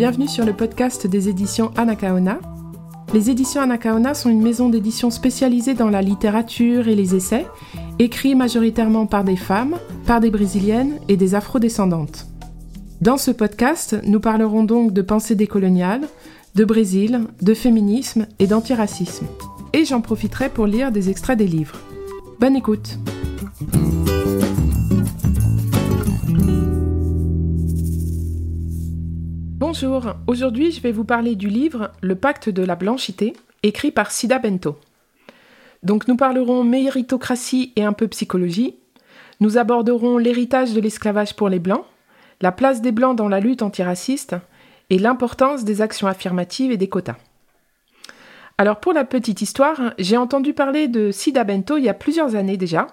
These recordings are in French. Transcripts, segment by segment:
bienvenue sur le podcast des éditions Anakaona. Les éditions Anakaona sont une maison d'édition spécialisée dans la littérature et les essais, écrits majoritairement par des femmes, par des brésiliennes et des afrodescendantes. Dans ce podcast, nous parlerons donc de pensée décoloniale, de Brésil, de féminisme et d'antiracisme. Et j'en profiterai pour lire des extraits des livres. Bonne écoute! Bonjour, aujourd'hui je vais vous parler du livre Le pacte de la blanchité, écrit par Sida Bento. Donc nous parlerons méritocratie et un peu psychologie, nous aborderons l'héritage de l'esclavage pour les Blancs, la place des Blancs dans la lutte antiraciste et l'importance des actions affirmatives et des quotas. Alors pour la petite histoire, j'ai entendu parler de Sida Bento il y a plusieurs années déjà,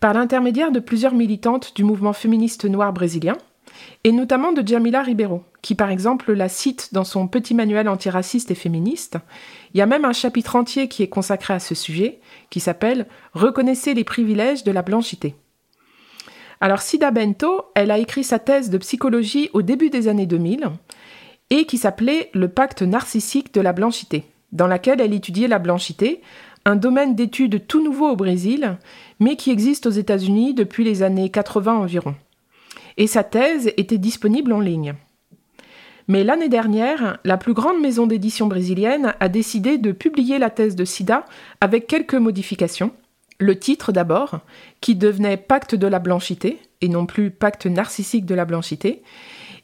par l'intermédiaire de plusieurs militantes du mouvement féministe noir brésilien, et notamment de Jamila Ribeiro, qui par exemple la cite dans son petit manuel antiraciste et féministe. Il y a même un chapitre entier qui est consacré à ce sujet, qui s'appelle Reconnaissez les privilèges de la blanchité. Alors Sida Bento, elle a écrit sa thèse de psychologie au début des années 2000 et qui s'appelait Le pacte narcissique de la blanchité, dans laquelle elle étudiait la blanchité, un domaine d'étude tout nouveau au Brésil, mais qui existe aux États-Unis depuis les années 80 environ et sa thèse était disponible en ligne. Mais l'année dernière, la plus grande maison d'édition brésilienne a décidé de publier la thèse de Sida avec quelques modifications. Le titre d'abord, qui devenait Pacte de la blanchité, et non plus Pacte narcissique de la blanchité,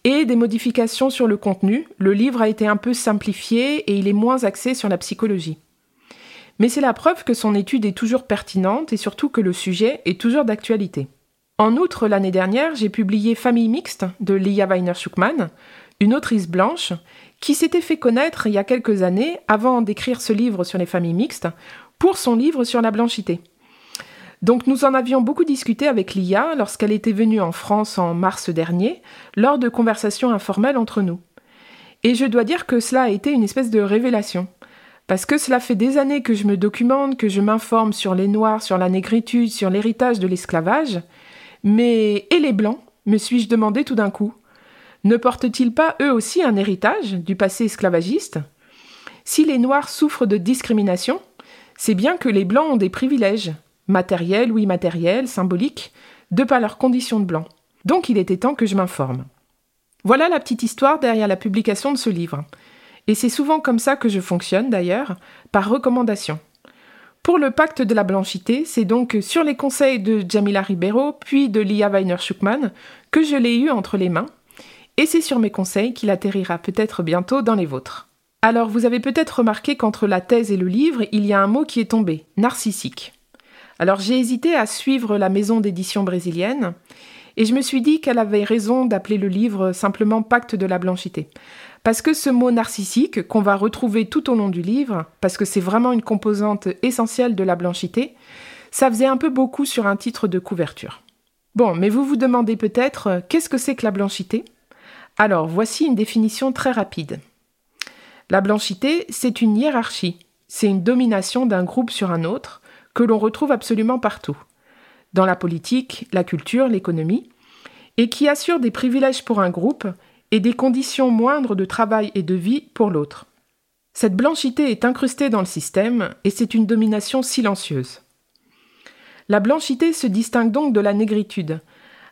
et des modifications sur le contenu. Le livre a été un peu simplifié et il est moins axé sur la psychologie. Mais c'est la preuve que son étude est toujours pertinente et surtout que le sujet est toujours d'actualité. En outre, l'année dernière, j'ai publié Famille mixte de Lia Weiner-Schuckmann, une autrice blanche qui s'était fait connaître il y a quelques années, avant d'écrire ce livre sur les familles mixtes, pour son livre sur la blanchité. Donc nous en avions beaucoup discuté avec Lia lorsqu'elle était venue en France en mars dernier, lors de conversations informelles entre nous. Et je dois dire que cela a été une espèce de révélation. Parce que cela fait des années que je me documente, que je m'informe sur les Noirs, sur la négritude, sur l'héritage de l'esclavage, mais et les Blancs me suis-je demandé tout d'un coup. Ne portent-ils pas eux aussi un héritage du passé esclavagiste? Si les Noirs souffrent de discrimination, c'est bien que les Blancs ont des privilèges, matériels ou immatériels, symboliques, de par leurs conditions de blanc. Donc il était temps que je m'informe. Voilà la petite histoire derrière la publication de ce livre. Et c'est souvent comme ça que je fonctionne d'ailleurs, par recommandation. Pour le pacte de la blanchité, c'est donc sur les conseils de Jamila Ribeiro, puis de Lia Weiner-Schuckmann, que je l'ai eu entre les mains, et c'est sur mes conseils qu'il atterrira peut-être bientôt dans les vôtres. Alors vous avez peut-être remarqué qu'entre la thèse et le livre, il y a un mot qui est tombé, narcissique. Alors j'ai hésité à suivre la maison d'édition brésilienne, et je me suis dit qu'elle avait raison d'appeler le livre simplement Pacte de la blanchité. Parce que ce mot narcissique, qu'on va retrouver tout au long du livre, parce que c'est vraiment une composante essentielle de la blanchité, ça faisait un peu beaucoup sur un titre de couverture. Bon, mais vous vous demandez peut-être euh, qu'est-ce que c'est que la blanchité? Alors, voici une définition très rapide. La blanchité, c'est une hiérarchie, c'est une domination d'un groupe sur un autre que l'on retrouve absolument partout, dans la politique, la culture, l'économie, et qui assure des privilèges pour un groupe et des conditions moindres de travail et de vie pour l'autre. Cette blanchité est incrustée dans le système et c'est une domination silencieuse. La blanchité se distingue donc de la négritude.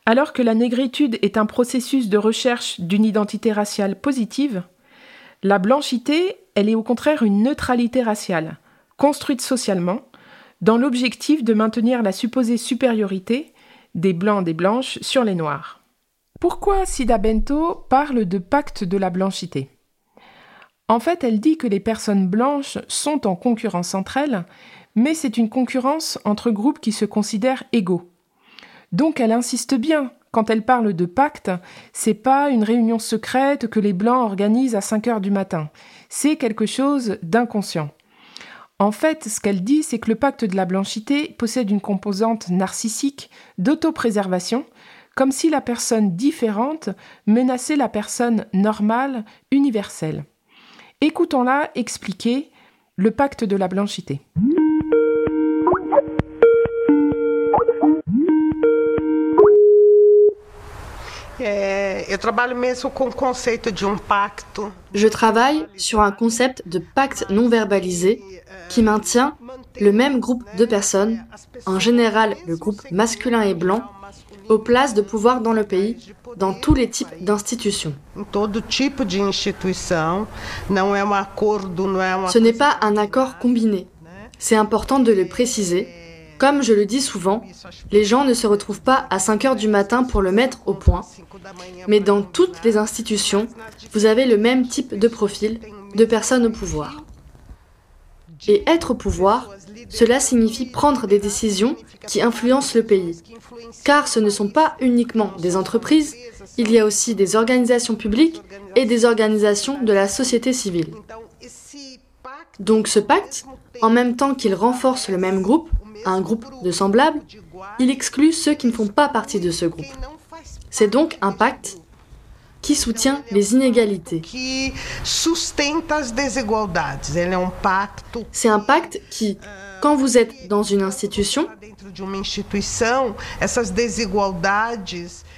Alors que la négritude est un processus de recherche d'une identité raciale positive, la blanchité, elle est au contraire une neutralité raciale, construite socialement, dans l'objectif de maintenir la supposée supériorité des blancs des blanches sur les noirs. Pourquoi Sida Bento parle de pacte de la blanchité? En fait, elle dit que les personnes blanches sont en concurrence entre elles, mais c'est une concurrence entre groupes qui se considèrent égaux. Donc elle insiste bien quand elle parle de pacte, c'est pas une réunion secrète que les blancs organisent à 5 heures du matin. C'est quelque chose d'inconscient. En fait, ce qu'elle dit, c'est que le pacte de la blanchité possède une composante narcissique d'autopréservation comme si la personne différente menaçait la personne normale, universelle. Écoutons-la expliquer le pacte de la blanchité. Je travaille sur un concept de pacte non verbalisé qui maintient le même groupe de personnes, en général le groupe masculin et blanc, aux places de pouvoir dans le pays, dans tous les types d'institutions. Ce n'est pas un accord combiné. C'est important de le préciser. Comme je le dis souvent, les gens ne se retrouvent pas à 5 heures du matin pour le mettre au point, mais dans toutes les institutions, vous avez le même type de profil de personnes au pouvoir. Et être au pouvoir, cela signifie prendre des décisions qui influencent le pays. Car ce ne sont pas uniquement des entreprises, il y a aussi des organisations publiques et des organisations de la société civile. Donc ce pacte, en même temps qu'il renforce le même groupe, un groupe de semblables, il exclut ceux qui ne font pas partie de ce groupe. C'est donc un pacte qui soutient les inégalités. C'est un pacte qui, quand vous êtes dans une institution,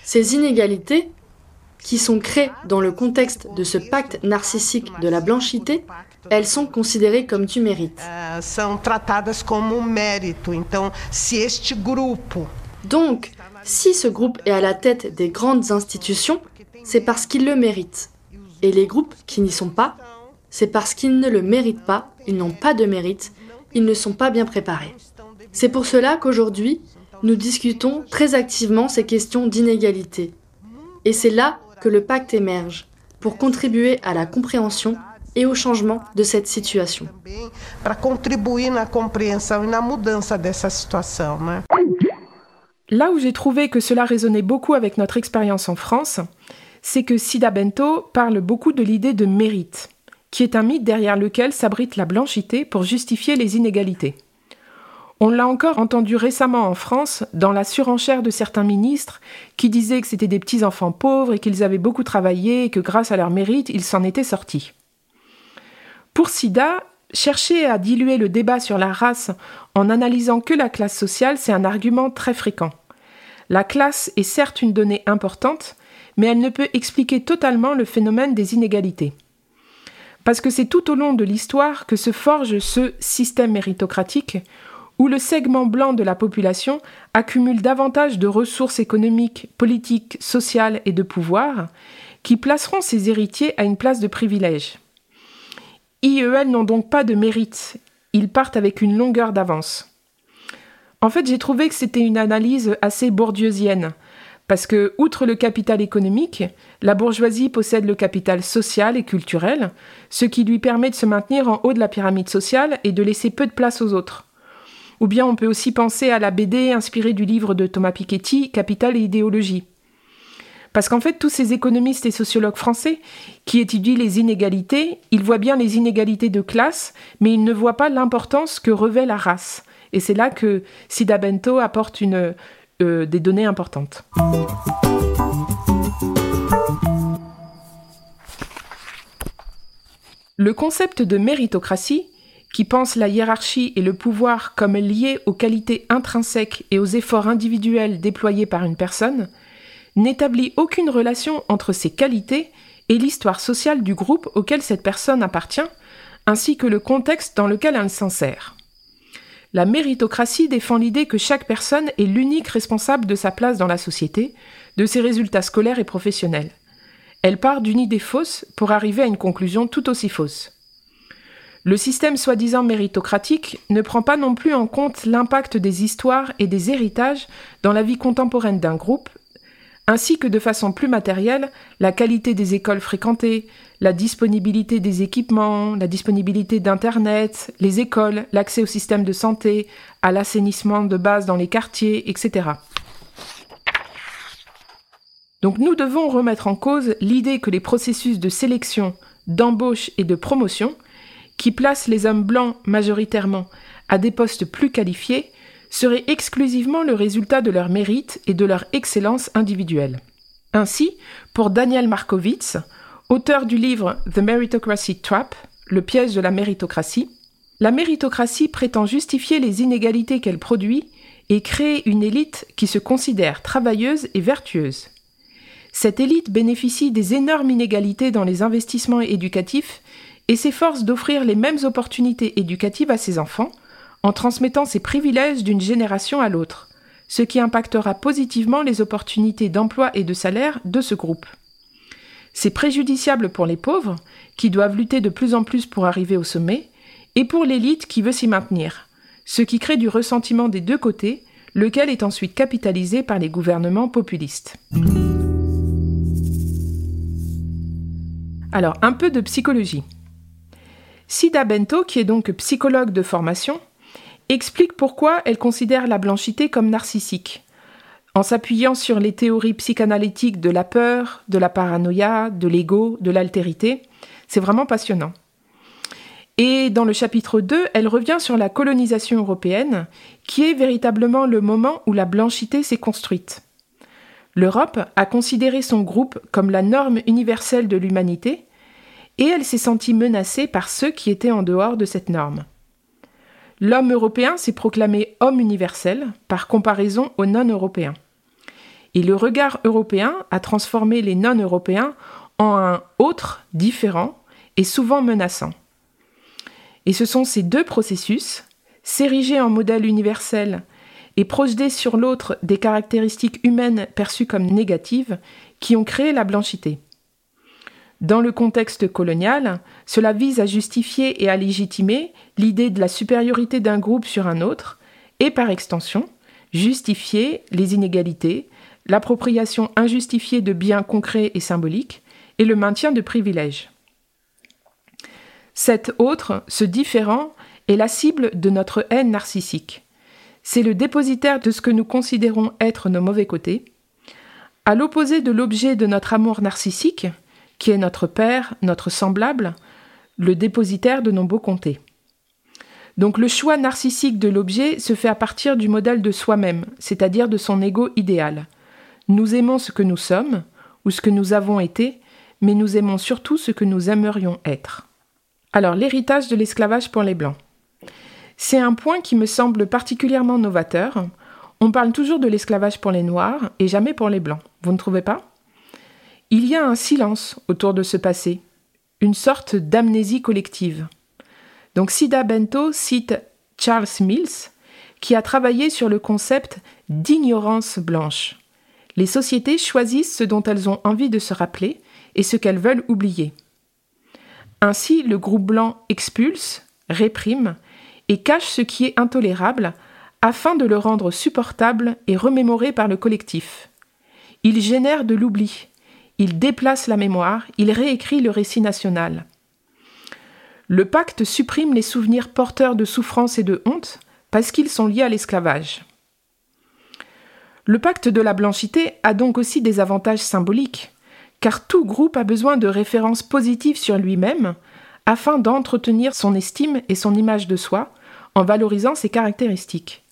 ces inégalités qui sont créées dans le contexte de ce pacte narcissique de la blanchité, elles sont considérées comme du mérite. Donc, si ce groupe est à la tête des grandes institutions, c'est parce qu'il le mérite. Et les groupes qui n'y sont pas, c'est parce qu'ils ne le méritent pas, ils n'ont pas de mérite, ils ne sont pas bien préparés. C'est pour cela qu'aujourd'hui, nous discutons très activement ces questions d'inégalité. Et c'est là que le pacte émerge, pour contribuer à la compréhension et au changement de cette situation. Là où j'ai trouvé que cela résonnait beaucoup avec notre expérience en France, c'est que Sida Bento parle beaucoup de l'idée de mérite, qui est un mythe derrière lequel s'abrite la blanchité pour justifier les inégalités. On l'a encore entendu récemment en France dans la surenchère de certains ministres qui disaient que c'était des petits enfants pauvres et qu'ils avaient beaucoup travaillé et que grâce à leur mérite, ils s'en étaient sortis. Pour Sida, chercher à diluer le débat sur la race en analysant que la classe sociale, c'est un argument très fréquent. La classe est certes une donnée importante, mais elle ne peut expliquer totalement le phénomène des inégalités. Parce que c'est tout au long de l'histoire que se forge ce système méritocratique où le segment blanc de la population accumule davantage de ressources économiques, politiques, sociales et de pouvoir, qui placeront ses héritiers à une place de privilège. IEL n'ont donc pas de mérite, ils partent avec une longueur d'avance. En fait, j'ai trouvé que c'était une analyse assez bourdieusienne, parce que, outre le capital économique, la bourgeoisie possède le capital social et culturel, ce qui lui permet de se maintenir en haut de la pyramide sociale et de laisser peu de place aux autres. Ou bien on peut aussi penser à la BD inspirée du livre de Thomas Piketty, Capital et idéologie. Parce qu'en fait, tous ces économistes et sociologues français qui étudient les inégalités, ils voient bien les inégalités de classe, mais ils ne voient pas l'importance que revêt la race. Et c'est là que Sida Bento apporte une, euh, des données importantes. Le concept de méritocratie qui pense la hiérarchie et le pouvoir comme liés aux qualités intrinsèques et aux efforts individuels déployés par une personne, n'établit aucune relation entre ces qualités et l'histoire sociale du groupe auquel cette personne appartient, ainsi que le contexte dans lequel elle s'insère. La méritocratie défend l'idée que chaque personne est l'unique responsable de sa place dans la société, de ses résultats scolaires et professionnels. Elle part d'une idée fausse pour arriver à une conclusion tout aussi fausse. Le système soi-disant méritocratique ne prend pas non plus en compte l'impact des histoires et des héritages dans la vie contemporaine d'un groupe, ainsi que de façon plus matérielle la qualité des écoles fréquentées, la disponibilité des équipements, la disponibilité d'Internet, les écoles, l'accès au système de santé, à l'assainissement de base dans les quartiers, etc. Donc nous devons remettre en cause l'idée que les processus de sélection, d'embauche et de promotion qui place les hommes blancs majoritairement à des postes plus qualifiés serait exclusivement le résultat de leur mérite et de leur excellence individuelle. Ainsi, pour Daniel Markovitz, auteur du livre The Meritocracy Trap, le piège de la méritocratie, la méritocratie prétend justifier les inégalités qu'elle produit et créer une élite qui se considère travailleuse et vertueuse. Cette élite bénéficie des énormes inégalités dans les investissements éducatifs et s'efforce d'offrir les mêmes opportunités éducatives à ses enfants en transmettant ses privilèges d'une génération à l'autre, ce qui impactera positivement les opportunités d'emploi et de salaire de ce groupe. C'est préjudiciable pour les pauvres, qui doivent lutter de plus en plus pour arriver au sommet, et pour l'élite qui veut s'y maintenir, ce qui crée du ressentiment des deux côtés, lequel est ensuite capitalisé par les gouvernements populistes. Alors, un peu de psychologie. Sida Bento, qui est donc psychologue de formation, explique pourquoi elle considère la blanchité comme narcissique, en s'appuyant sur les théories psychanalytiques de la peur, de la paranoïa, de l'ego, de l'altérité. C'est vraiment passionnant. Et dans le chapitre 2, elle revient sur la colonisation européenne, qui est véritablement le moment où la blanchité s'est construite. L'Europe a considéré son groupe comme la norme universelle de l'humanité, et elle s'est sentie menacée par ceux qui étaient en dehors de cette norme. L'homme européen s'est proclamé homme universel par comparaison aux non-européens. Et le regard européen a transformé les non-européens en un autre, différent et souvent menaçant. Et ce sont ces deux processus, s'ériger en modèle universel et projeter sur l'autre des caractéristiques humaines perçues comme négatives, qui ont créé la blanchité. Dans le contexte colonial, cela vise à justifier et à légitimer l'idée de la supériorité d'un groupe sur un autre, et par extension, justifier les inégalités, l'appropriation injustifiée de biens concrets et symboliques, et le maintien de privilèges. Cet autre, ce différent, est la cible de notre haine narcissique. C'est le dépositaire de ce que nous considérons être nos mauvais côtés. À l'opposé de l'objet de notre amour narcissique, qui est notre Père, notre semblable, le dépositaire de nos beaux comtés. Donc le choix narcissique de l'objet se fait à partir du modèle de soi-même, c'est-à-dire de son ego idéal. Nous aimons ce que nous sommes, ou ce que nous avons été, mais nous aimons surtout ce que nous aimerions être. Alors l'héritage de l'esclavage pour les Blancs. C'est un point qui me semble particulièrement novateur. On parle toujours de l'esclavage pour les Noirs et jamais pour les Blancs. Vous ne trouvez pas? Il y a un silence autour de ce passé, une sorte d'amnésie collective. Donc Sida Bento cite Charles Mills, qui a travaillé sur le concept d'ignorance blanche. Les sociétés choisissent ce dont elles ont envie de se rappeler et ce qu'elles veulent oublier. Ainsi, le groupe blanc expulse, réprime et cache ce qui est intolérable afin de le rendre supportable et remémoré par le collectif. Il génère de l'oubli, il déplace la mémoire, il réécrit le récit national. Le pacte supprime les souvenirs porteurs de souffrance et de honte parce qu'ils sont liés à l'esclavage. Le pacte de la blanchité a donc aussi des avantages symboliques, car tout groupe a besoin de références positives sur lui-même afin d'entretenir son estime et son image de soi en valorisant ses caractéristiques.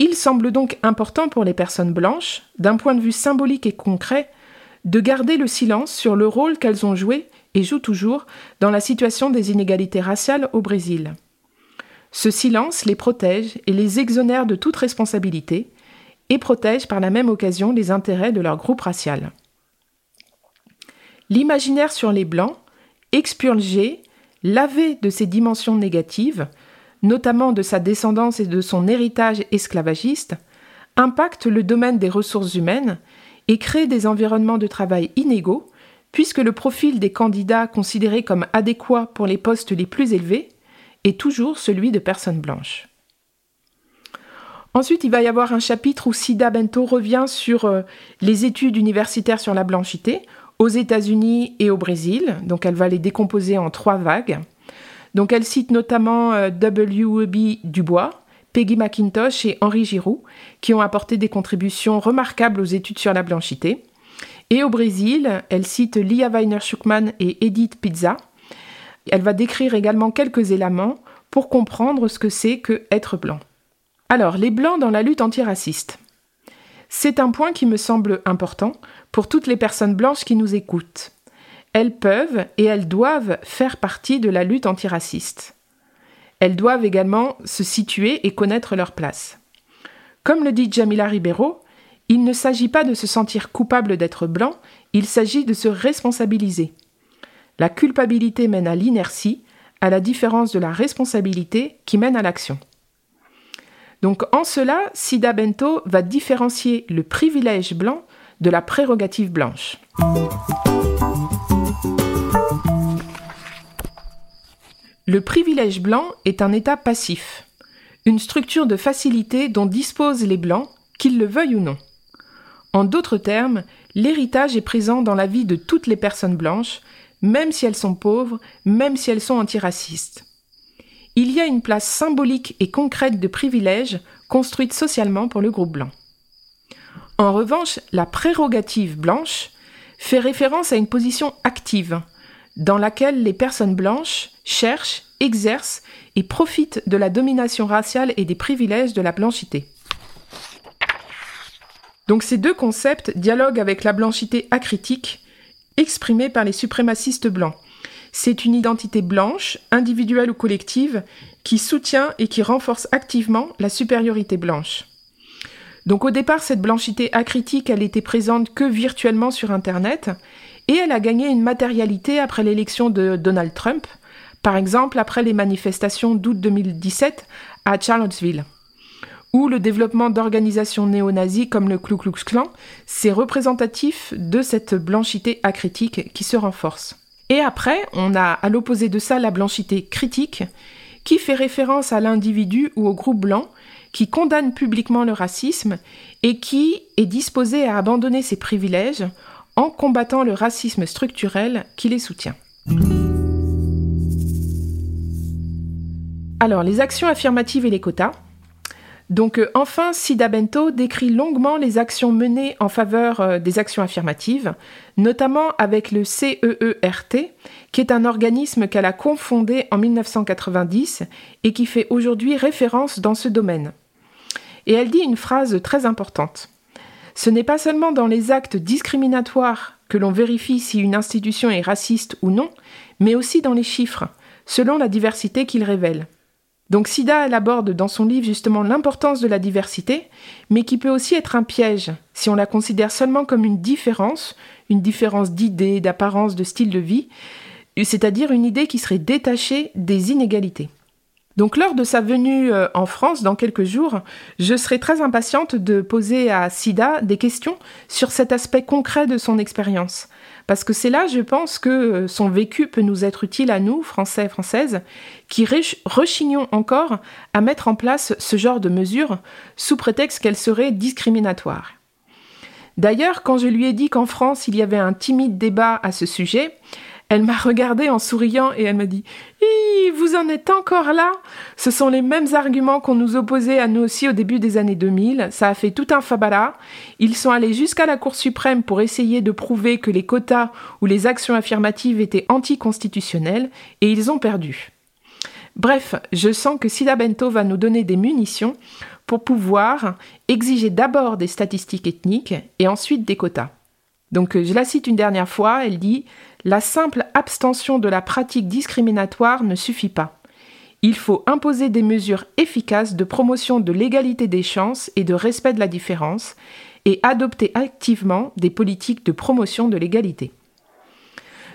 Il semble donc important pour les personnes blanches, d'un point de vue symbolique et concret, de garder le silence sur le rôle qu'elles ont joué et jouent toujours dans la situation des inégalités raciales au Brésil. Ce silence les protège et les exonère de toute responsabilité et protège par la même occasion les intérêts de leur groupe racial. L'imaginaire sur les Blancs, expurgé, lavé de ses dimensions négatives, notamment de sa descendance et de son héritage esclavagiste, impacte le domaine des ressources humaines et crée des environnements de travail inégaux, puisque le profil des candidats considérés comme adéquats pour les postes les plus élevés est toujours celui de personnes blanches. Ensuite, il va y avoir un chapitre où Sida Bento revient sur euh, les études universitaires sur la blanchité aux États-Unis et au Brésil. Donc, elle va les décomposer en trois vagues. Donc, elle cite notamment euh, W.E.B. Dubois, Peggy McIntosh et Henri Giroux, qui ont apporté des contributions remarquables aux études sur la blanchité. Et au Brésil, elle cite Lia Weiner-Schuckmann et Edith Pizza. Elle va décrire également quelques éléments pour comprendre ce que c'est que être blanc. Alors, les blancs dans la lutte antiraciste. C'est un point qui me semble important pour toutes les personnes blanches qui nous écoutent. Elles peuvent et elles doivent faire partie de la lutte antiraciste. Elles doivent également se situer et connaître leur place. Comme le dit Jamila Ribeiro, il ne s'agit pas de se sentir coupable d'être blanc, il s'agit de se responsabiliser. La culpabilité mène à l'inertie, à la différence de la responsabilité qui mène à l'action. Donc en cela, Sida Bento va différencier le privilège blanc de la prérogative blanche. Le privilège blanc est un état passif, une structure de facilité dont disposent les blancs, qu'ils le veuillent ou non. En d'autres termes, l'héritage est présent dans la vie de toutes les personnes blanches, même si elles sont pauvres, même si elles sont antiracistes. Il y a une place symbolique et concrète de privilège construite socialement pour le groupe blanc. En revanche, la prérogative blanche fait référence à une position active, dans laquelle les personnes blanches cherchent, exercent et profitent de la domination raciale et des privilèges de la blanchité. Donc ces deux concepts dialoguent avec la blanchité acritique exprimée par les suprémacistes blancs. C'est une identité blanche, individuelle ou collective, qui soutient et qui renforce activement la supériorité blanche. Donc au départ, cette blanchité acritique, elle était présente que virtuellement sur Internet, et elle a gagné une matérialité après l'élection de Donald Trump, par exemple après les manifestations d'août 2017 à Charlottesville ou le développement d'organisations néo-nazies comme le Ku Klux Klan, c'est représentatif de cette blanchité acritique qui se renforce. Et après, on a à l'opposé de ça la blanchité critique, qui fait référence à l'individu ou au groupe blanc, qui condamne publiquement le racisme et qui est disposé à abandonner ses privilèges en combattant le racisme structurel qui les soutient. Alors, les actions affirmatives et les quotas. Donc euh, enfin, Sida Bento décrit longuement les actions menées en faveur euh, des actions affirmatives, notamment avec le CEERT, qui est un organisme qu'elle a confondé en 1990 et qui fait aujourd'hui référence dans ce domaine. Et elle dit une phrase très importante. Ce n'est pas seulement dans les actes discriminatoires que l'on vérifie si une institution est raciste ou non, mais aussi dans les chiffres, selon la diversité qu'ils révèlent. Donc Sida, elle aborde dans son livre justement l'importance de la diversité, mais qui peut aussi être un piège si on la considère seulement comme une différence, une différence d'idées, d'apparence, de style de vie, c'est-à-dire une idée qui serait détachée des inégalités. Donc lors de sa venue euh, en France dans quelques jours, je serai très impatiente de poser à Sida des questions sur cet aspect concret de son expérience. Parce que c'est là, je pense, que euh, son vécu peut nous être utile à nous, Français et Françaises, qui rechignons encore à mettre en place ce genre de mesures sous prétexte qu'elles seraient discriminatoires. D'ailleurs, quand je lui ai dit qu'en France il y avait un timide débat à ce sujet, elle m'a regardé en souriant et elle m'a dit Vous en êtes encore là? Ce sont les mêmes arguments qu'on nous opposait à nous aussi au début des années 2000. Ça a fait tout un fabala. Ils sont allés jusqu'à la Cour suprême pour essayer de prouver que les quotas ou les actions affirmatives étaient anticonstitutionnelles et ils ont perdu. Bref, je sens que Sida Bento va nous donner des munitions pour pouvoir exiger d'abord des statistiques ethniques et ensuite des quotas. Donc je la cite une dernière fois, elle dit la simple abstention de la pratique discriminatoire ne suffit pas. Il faut imposer des mesures efficaces de promotion de l'égalité des chances et de respect de la différence, et adopter activement des politiques de promotion de l'égalité.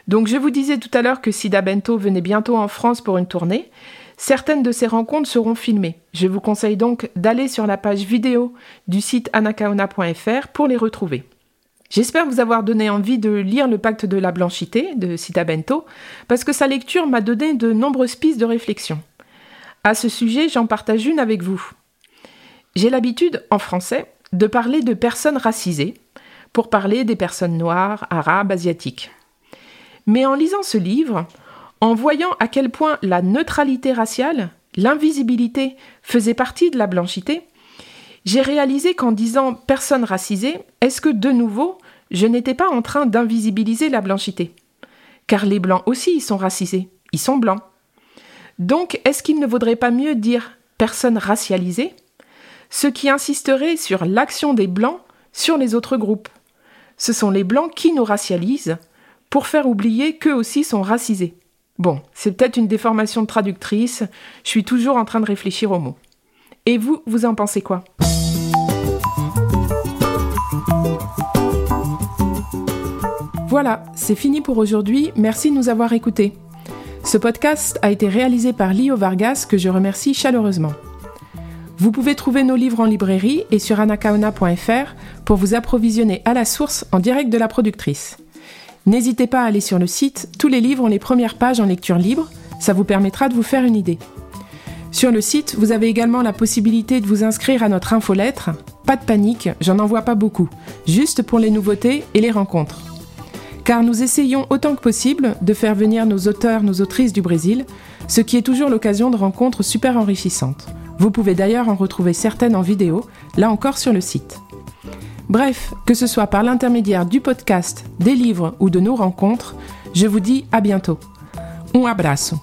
Donc je vous disais tout à l'heure que Sida Bento venait bientôt en France pour une tournée. Certaines de ces rencontres seront filmées. Je vous conseille donc d'aller sur la page vidéo du site anakaona.fr pour les retrouver. J'espère vous avoir donné envie de lire Le pacte de la blanchité de Sita Bento, parce que sa lecture m'a donné de nombreuses pistes de réflexion. À ce sujet, j'en partage une avec vous. J'ai l'habitude, en français, de parler de personnes racisées, pour parler des personnes noires, arabes, asiatiques. Mais en lisant ce livre, en voyant à quel point la neutralité raciale, l'invisibilité, faisait partie de la blanchité, j'ai réalisé qu'en disant personne racisée, est-ce que de nouveau, je n'étais pas en train d'invisibiliser la blanchité? Car les blancs aussi, ils sont racisés, ils sont blancs. Donc, est-ce qu'il ne vaudrait pas mieux dire personne racialisée Ce qui insisterait sur l'action des blancs sur les autres groupes. Ce sont les blancs qui nous racialisent pour faire oublier qu'eux aussi sont racisés. Bon, c'est peut-être une déformation de traductrice, je suis toujours en train de réfléchir aux mots. Et vous, vous en pensez quoi Voilà, c'est fini pour aujourd'hui. Merci de nous avoir écoutés. Ce podcast a été réalisé par Lio Vargas, que je remercie chaleureusement. Vous pouvez trouver nos livres en librairie et sur anacaona.fr pour vous approvisionner à la source en direct de la productrice. N'hésitez pas à aller sur le site, tous les livres ont les premières pages en lecture libre, ça vous permettra de vous faire une idée. Sur le site, vous avez également la possibilité de vous inscrire à notre infolettre. Pas de panique, j'en envoie pas beaucoup, juste pour les nouveautés et les rencontres car nous essayons autant que possible de faire venir nos auteurs, nos autrices du Brésil, ce qui est toujours l'occasion de rencontres super enrichissantes. Vous pouvez d'ailleurs en retrouver certaines en vidéo, là encore sur le site. Bref, que ce soit par l'intermédiaire du podcast, des livres ou de nos rencontres, je vous dis à bientôt. Un abraço.